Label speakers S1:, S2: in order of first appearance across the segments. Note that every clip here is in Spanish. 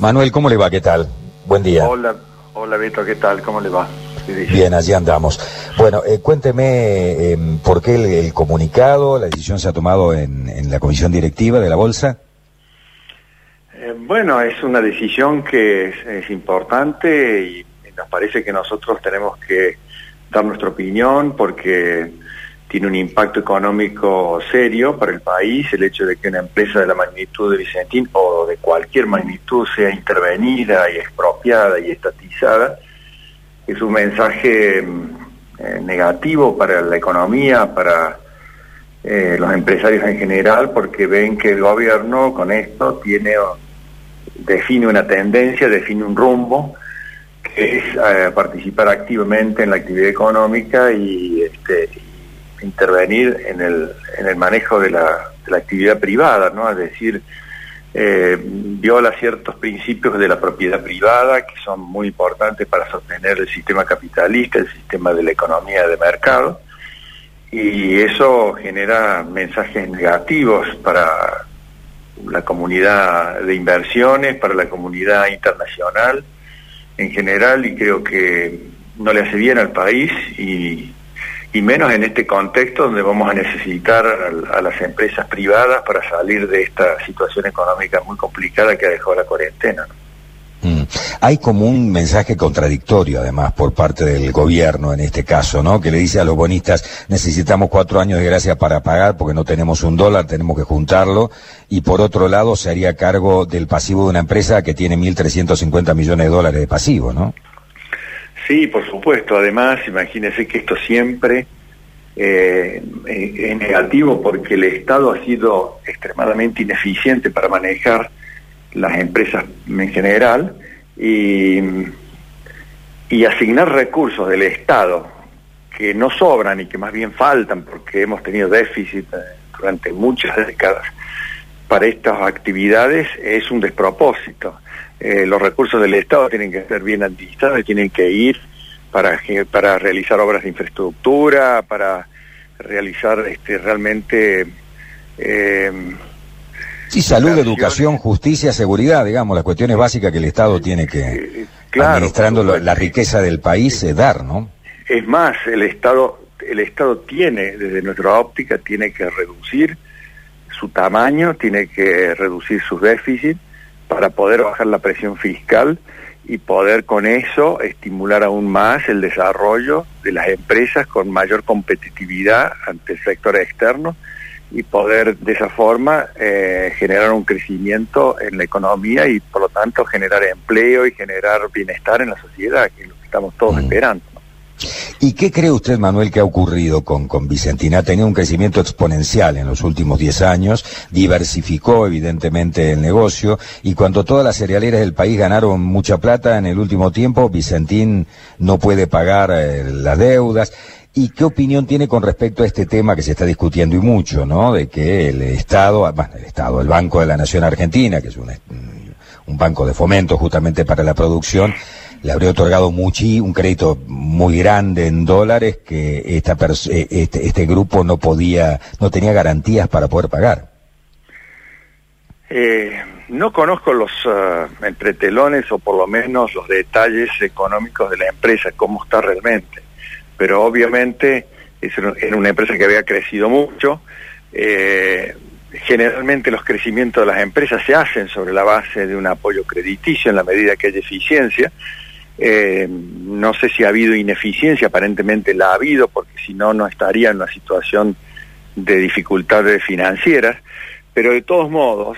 S1: Manuel, ¿cómo le va? ¿Qué tal? Buen día.
S2: Hola, hola Beto, ¿qué tal? ¿Cómo le va?
S1: Bien, allí andamos. Bueno, eh, cuénteme em, por qué el, comunicado, la decisión se ha tomado en, la comisión directiva de la Bolsa.
S2: Eh, bueno, es una decisión que es, importante y, nos parece que nosotros tenemos que dar nuestra opinión porque tiene un impacto económico serio para el país el hecho de que una empresa de la magnitud de Vicentín o de cualquier magnitud sea intervenida y expropiada y estatizada es un mensaje mm, eh, negativo para la economía, para eh, los empresarios en general, porque ven que el gobierno con esto tiene define una tendencia, define un rumbo, que es eh, participar activamente en la actividad económica y este, intervenir en el, en el manejo de la, de la actividad privada, ¿no? Es decir, eh, viola ciertos principios de la propiedad privada que son muy importantes para sostener el sistema capitalista, el sistema de la economía de mercado, y eso genera mensajes negativos para la comunidad de inversiones, para la comunidad internacional en general, y creo que no le hace bien al país y y menos en este contexto donde vamos a necesitar a, las empresas privadas para salir de esta situación económica muy complicada que ha dejado la cuarentena.
S1: Mm. Hay como un mensaje contradictorio, además, por parte del gobierno en este caso, ¿no? Que le dice a los bonistas, necesitamos cuatro años de gracia para pagar porque no tenemos un dólar, tenemos que juntarlo. Y por otro lado, se haría cargo del pasivo de una empresa que tiene 1.350 millones de dólares de pasivo, ¿no?
S2: Sí, por supuesto. Además, imagínese que esto siempre eh, es negativo porque el Estado ha sido extremadamente ineficiente para manejar las empresas en general y, asignar recursos del Estado que no sobran y que más bien faltan porque hemos tenido déficit eh, durante muchas décadas para estas actividades es un despropósito. Eh, los recursos del Estado tienen que ser bien administrados y tienen que ir para, para realizar obras de infraestructura, para realizar este, realmente...
S1: Eh, sí, salud, educación, justicia, seguridad, digamos, las cuestiones básicas que el Estado tiene que, administrando la, riqueza del país, eh, dar, ¿no?
S2: Es más, el Estado, el Estado tiene, desde nuestra óptica, tiene que reducir su tamaño, tiene que reducir sus déficits para poder bajar la presión fiscal y poder con eso estimular aún más el desarrollo de las empresas con mayor competitividad ante el sector externo y poder de esa forma eh, generar un crecimiento en la economía y por lo tanto generar empleo y generar bienestar en la sociedad, que es lo que estamos todos mm. esperando.
S1: ¿Y qué cree usted, Manuel, que ha ocurrido con, con Vicentina? Ha tenido un crecimiento exponencial en los últimos 10 años, diversificó evidentemente el negocio, y cuando todas las cerealeras del país ganaron mucha plata en el último tiempo, Vicentín no puede pagar eh, las deudas. ¿Y qué opinión tiene con respecto a este tema que se está discutiendo y mucho, ¿no? De que el Estado, bueno, el Estado, el Banco de la Nación Argentina, que es un, un banco de fomento justamente para la producción, le habría otorgado muchi, un crédito muy grande en dólares que esta eh, este, este, grupo no podía, no tenía garantías para poder pagar.
S2: Eh, no conozco los uh, entretelones o por lo menos los detalles económicos de la empresa, cómo está realmente, pero obviamente es una empresa que había crecido mucho. Eh, generalmente los crecimientos de las empresas se hacen sobre la base de un apoyo crediticio en la medida que hay eficiencia eh, no sé si ha habido ineficiencia, aparentemente la ha habido, porque si no, no estaría en una situación de dificultades financieras, pero de todos modos,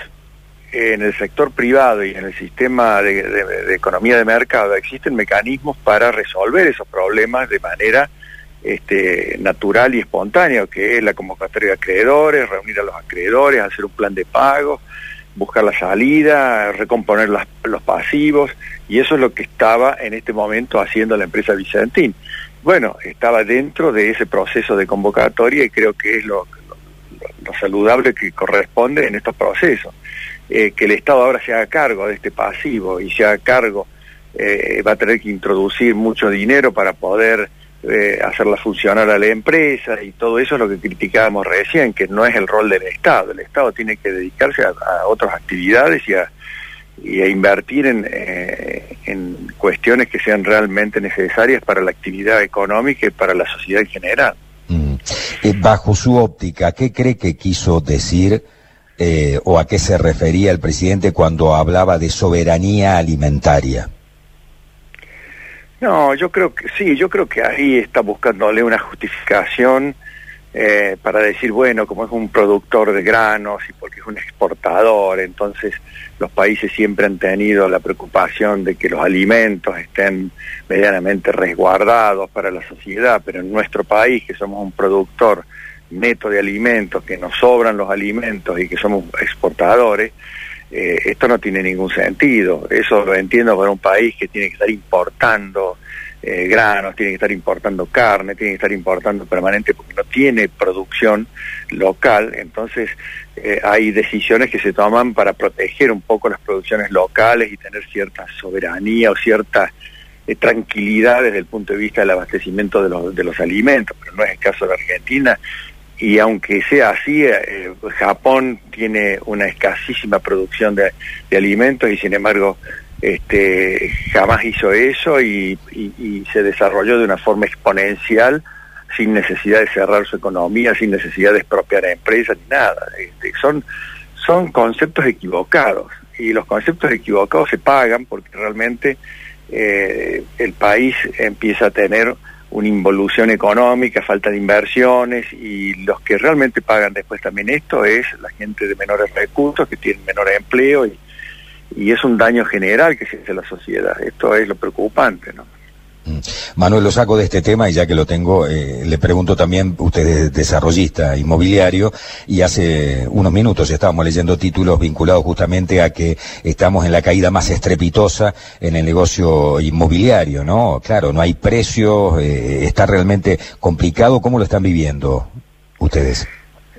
S2: en el sector privado y en el sistema de, economía de mercado existen mecanismos para resolver esos problemas de manera este, natural y espontánea, que es la convocatoria de acreedores, reunir a los acreedores, hacer un plan de pago, buscar la salida, recomponer los pasivos, y eso es lo que estaba en este momento haciendo la empresa Vicentín. Bueno, estaba dentro de ese proceso de convocatoria y creo que es lo, saludable que corresponde en estos procesos. Eh, que el Estado ahora se haga cargo de este pasivo y se haga cargo, eh, va a tener que introducir mucho dinero para poder eh, hacerla funcionar a la empresa y todo eso es lo que criticábamos recién, que no es el rol del Estado. El Estado tiene que dedicarse a, otras actividades y a, y a invertir en, eh, en cuestiones que sean realmente necesarias para la actividad económica y para la sociedad en general.
S1: Mm. Eh, bajo su óptica, ¿qué cree que quiso decir eh, o a qué se refería el presidente cuando hablaba de soberanía alimentaria?
S2: No, yo creo que sí, yo creo que ahí está buscándole una justificación eh, para decir, bueno, como es un productor de granos y porque es un exportador, entonces los países siempre han tenido la preocupación de que los alimentos estén medianamente resguardados para la sociedad, pero en nuestro país, que somos un productor neto de alimentos, que nos sobran los alimentos y que somos exportadores, eh, esto no tiene ningún sentido. Eso lo entiendo para un país que tiene que estar importando eh, granos, tiene que estar importando carne, tiene que estar importando permanente porque no tiene producción local. Entonces eh, hay decisiones que se toman para proteger un poco las producciones locales y tener cierta soberanía o cierta tranquilidad desde el punto de vista del abastecimiento de los, de los alimentos, pero no es el caso de Argentina y aunque sea así, eh, Japón tiene una escasísima producción de, alimentos y sin embargo este, jamás hizo eso y, se desarrolló de una forma exponencial sin necesidad de cerrar su economía, sin necesidad de expropiar a empresas ni nada. Este, son, son conceptos equivocados y los conceptos equivocados se pagan porque realmente eh, el país empieza a tener una involución económica, falta de inversiones y los que realmente pagan después también esto es la gente de menores recursos que tienen menor empleo y, y es un daño general que se hace a la sociedad. Esto es lo preocupante, ¿no?
S1: Mm. Manuel, lo saco de este tema y ya que lo tengo, eh, le pregunto también, usted es desarrollista inmobiliario y hace unos minutos estábamos leyendo títulos vinculados justamente a que estamos en la caída más estrepitosa en el negocio inmobiliario, ¿no? Claro, no hay precios, eh, está realmente complicado. ¿Cómo lo están viviendo ustedes?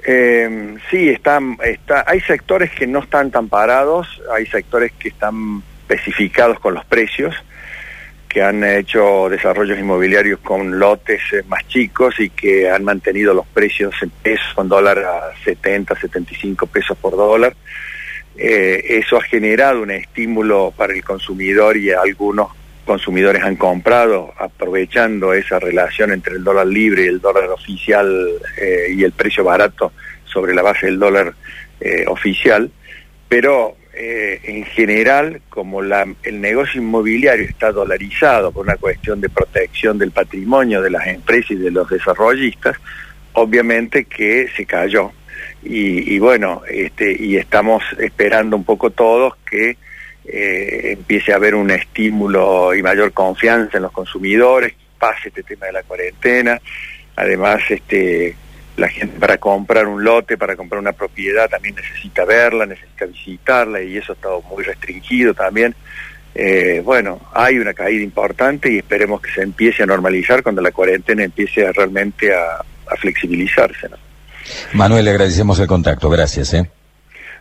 S2: Eh, sí, están, está, hay sectores que no están tan parados, hay sectores que están especificados con los precios que han hecho desarrollos inmobiliarios con lotes eh, más chicos y que han mantenido los precios en pesos, con dólar a 70, 75 pesos por dólar. Eh, eso ha generado un estímulo para el consumidor y algunos consumidores han comprado aprovechando esa relación entre el dólar libre y el dólar oficial eh, y el precio barato sobre la base del dólar oficial, pero eh, en general, como la, el negocio inmobiliario está dolarizado por una cuestión de protección del patrimonio de las empresas y de los desarrollistas, obviamente que se cayó. Y, bueno, este, y estamos esperando un poco todos que eh, empiece a haber un estímulo y mayor confianza en los consumidores, pase este tema de la cuarentena, además este la gente para comprar un lote, para comprar una propiedad, también necesita verla, necesita visitarla y eso está muy restringido también. Eh, bueno, hay una caída importante y esperemos que se empiece a normalizar cuando la cuarentena empiece realmente a, flexibilizarse.
S1: Manuel, le agradecemos el contacto, gracias. ¿eh?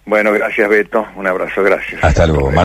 S2: Bueno, gracias Beto, un abrazo, gracias.
S1: Hasta luego.